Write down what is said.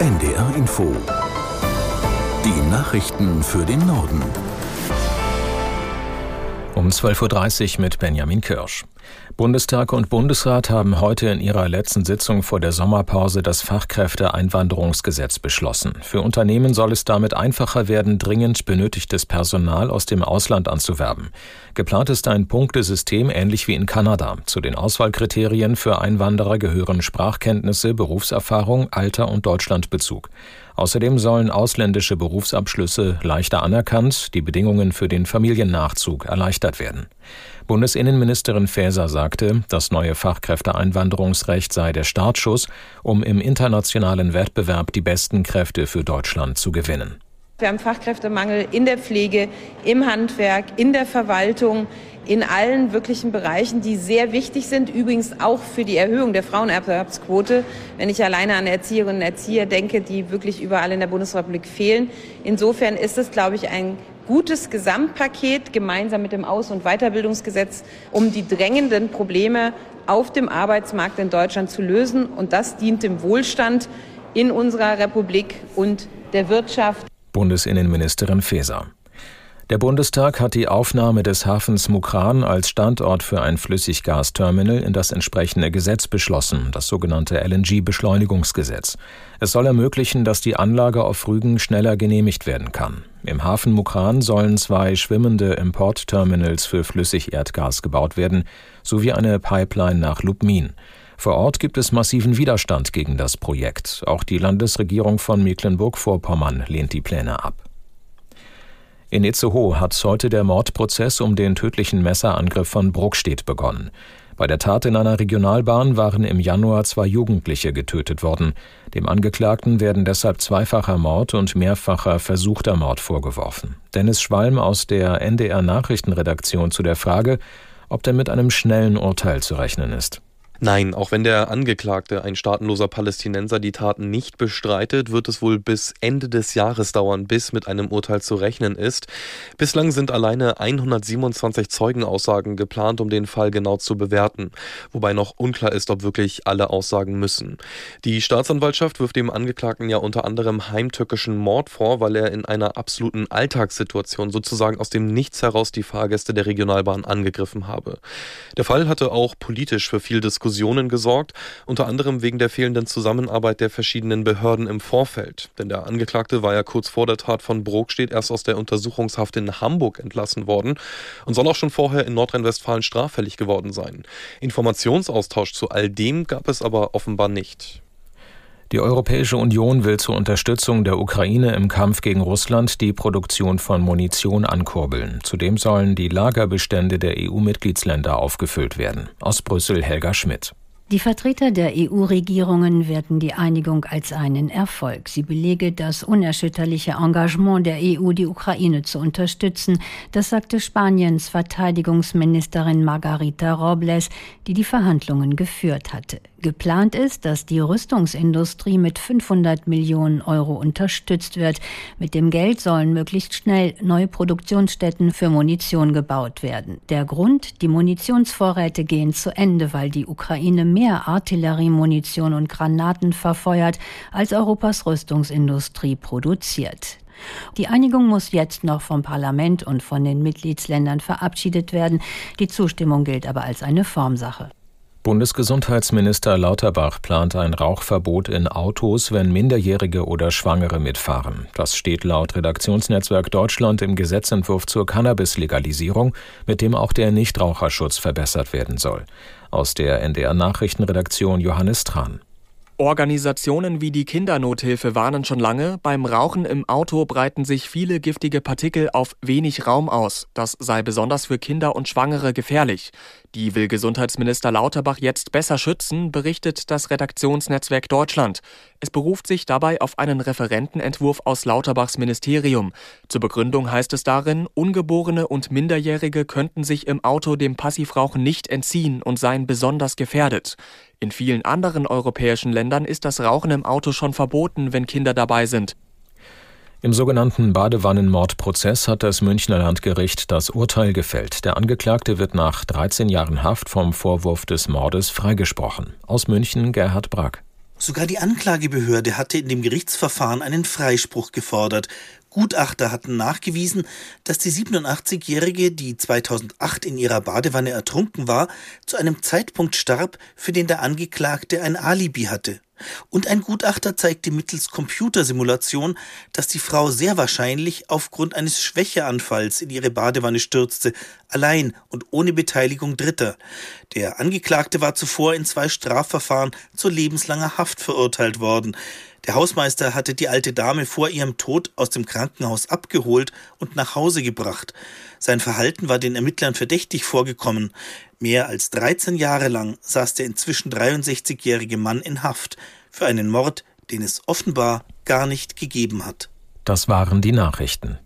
NDR Info. Die Nachrichten für den Norden. Um 12.30 Uhr mit Benjamin Kirsch. Bundestag und Bundesrat haben heute in ihrer letzten Sitzung vor der Sommerpause das Fachkräfteeinwanderungsgesetz beschlossen. Für Unternehmen soll es damit einfacher werden, dringend benötigtes Personal aus dem Ausland anzuwerben. Geplant ist ein Punktesystem ähnlich wie in Kanada. Zu den Auswahlkriterien für Einwanderer gehören Sprachkenntnisse, Berufserfahrung, Alter und Deutschlandbezug. Außerdem sollen ausländische Berufsabschlüsse leichter anerkannt, die Bedingungen für den Familiennachzug erleichtert werden. Bundesinnenministerin Faeser sagte, das neue Fachkräfteeinwanderungsrecht sei der Startschuss, um im internationalen Wettbewerb die besten Kräfte für Deutschland zu gewinnen. Wir haben Fachkräftemangel in der Pflege, im Handwerk, in der Verwaltung, in allen wirklichen Bereichen, die sehr wichtig sind, übrigens auch für die Erhöhung der Frauenerwerbsquote. Wenn ich alleine an Erzieherinnen und Erzieher denke, die wirklich überall in der Bundesrepublik fehlen. Insofern ist es, glaube ich, ein gutes Gesamtpaket gemeinsam mit dem Aus- und Weiterbildungsgesetz, um die drängenden Probleme auf dem Arbeitsmarkt in Deutschland zu lösen. Und das dient dem Wohlstand in unserer Republik und der Wirtschaft. Bundesinnenministerin Faeser. Der Bundestag hat die Aufnahme des Hafens Mukran als Standort für ein Flüssiggasterminal in das entsprechende Gesetz beschlossen, das sogenannte LNG-Beschleunigungsgesetz. Es soll ermöglichen, dass die Anlage auf Rügen schneller genehmigt werden kann. Im Hafen Mukran sollen zwei schwimmende Importterminals für Flüssigerdgas gebaut werden, sowie eine Pipeline nach Lubmin. Vor Ort gibt es massiven Widerstand gegen das Projekt. Auch die Landesregierung von Mecklenburg-Vorpommern lehnt die Pläne ab. In Itzehoe hat heute der Mordprozess um den tödlichen Messerangriff von Bruckstedt begonnen. Bei der Tat in einer Regionalbahn waren im Januar zwei Jugendliche getötet worden. Dem Angeklagten werden deshalb zweifacher Mord und mehrfacher versuchter Mord vorgeworfen. Dennis Schwalm aus der NDR Nachrichtenredaktion zu der Frage, ob denn mit einem schnellen Urteil zu rechnen ist. Nein, auch wenn der Angeklagte, ein staatenloser Palästinenser, die Taten nicht bestreitet, wird es wohl bis Ende des Jahres dauern, bis mit einem Urteil zu rechnen ist. Bislang sind alleine 127 Zeugenaussagen geplant, um den Fall genau zu bewerten, wobei noch unklar ist, ob wirklich alle Aussagen müssen. Die Staatsanwaltschaft wirft dem Angeklagten ja unter anderem heimtückischen Mord vor, weil er in einer absoluten Alltagssituation sozusagen aus dem Nichts heraus die Fahrgäste der Regionalbahn angegriffen habe. Der Fall hatte auch politisch für viel Diskussion Diskussionen gesorgt, unter anderem wegen der fehlenden Zusammenarbeit der verschiedenen Behörden im Vorfeld. Denn der Angeklagte war ja kurz vor der Tat von Brokstedt erst aus der Untersuchungshaft in Hamburg entlassen worden und soll auch schon vorher in Nordrhein-Westfalen straffällig geworden sein. Informationsaustausch zu all dem gab es aber offenbar nicht. Die Europäische Union will zur Unterstützung der Ukraine im Kampf gegen Russland die Produktion von Munition ankurbeln. Zudem sollen die Lagerbestände der EU-Mitgliedsländer aufgefüllt werden. Aus Brüssel Helga Schmidt. Die Vertreter der EU-Regierungen werten die Einigung als einen Erfolg. Sie belege das unerschütterliche Engagement der EU, die Ukraine zu unterstützen. Das sagte Spaniens Verteidigungsministerin Margarita Robles, die die Verhandlungen geführt hatte. Geplant ist, dass die Rüstungsindustrie mit 500 Millionen Euro unterstützt wird. Mit dem Geld sollen möglichst schnell neue Produktionsstätten für Munition gebaut werden. Der Grund, die Munitionsvorräte gehen zu Ende, weil die Ukraine mehr Artilleriemunition und Granaten verfeuert, als Europas Rüstungsindustrie produziert. Die Einigung muss jetzt noch vom Parlament und von den Mitgliedsländern verabschiedet werden. Die Zustimmung gilt aber als eine Formsache. Bundesgesundheitsminister Lauterbach plant ein Rauchverbot in Autos, wenn Minderjährige oder Schwangere mitfahren. Das steht laut Redaktionsnetzwerk Deutschland im Gesetzentwurf zur Cannabis-Legalisierung, mit dem auch der Nichtraucherschutz verbessert werden soll. Aus der NDR Nachrichtenredaktion Johannes Tran. Organisationen wie die Kindernothilfe warnen schon lange, beim Rauchen im Auto breiten sich viele giftige Partikel auf wenig Raum aus. Das sei besonders für Kinder und Schwangere gefährlich. Die will Gesundheitsminister Lauterbach jetzt besser schützen, berichtet das Redaktionsnetzwerk Deutschland. Es beruft sich dabei auf einen Referentenentwurf aus Lauterbachs Ministerium. Zur Begründung heißt es darin, Ungeborene und Minderjährige könnten sich im Auto dem Passivrauchen nicht entziehen und seien besonders gefährdet. In vielen anderen europäischen Ländern ist das Rauchen im Auto schon verboten, wenn Kinder dabei sind. Im sogenannten Badewannenmordprozess hat das Münchner Landgericht das Urteil gefällt. Der Angeklagte wird nach 13 Jahren Haft vom Vorwurf des Mordes freigesprochen. Aus München Gerhard Brack. Sogar die Anklagebehörde hatte in dem Gerichtsverfahren einen Freispruch gefordert. Gutachter hatten nachgewiesen, dass die 87-Jährige, die 2008 in ihrer Badewanne ertrunken war, zu einem Zeitpunkt starb, für den der Angeklagte ein Alibi hatte. Und ein Gutachter zeigte mittels Computersimulation, dass die Frau sehr wahrscheinlich aufgrund eines Schwächeanfalls in ihre Badewanne stürzte, allein und ohne Beteiligung Dritter. Der Angeklagte war zuvor in zwei Strafverfahren zu lebenslanger Haft verurteilt worden. Der Hausmeister hatte die alte Dame vor ihrem Tod aus dem Krankenhaus abgeholt und nach Hause gebracht. Sein Verhalten war den Ermittlern verdächtig vorgekommen. Mehr als 13 Jahre lang saß der inzwischen 63-jährige Mann in Haft für einen Mord, den es offenbar gar nicht gegeben hat. Das waren die Nachrichten.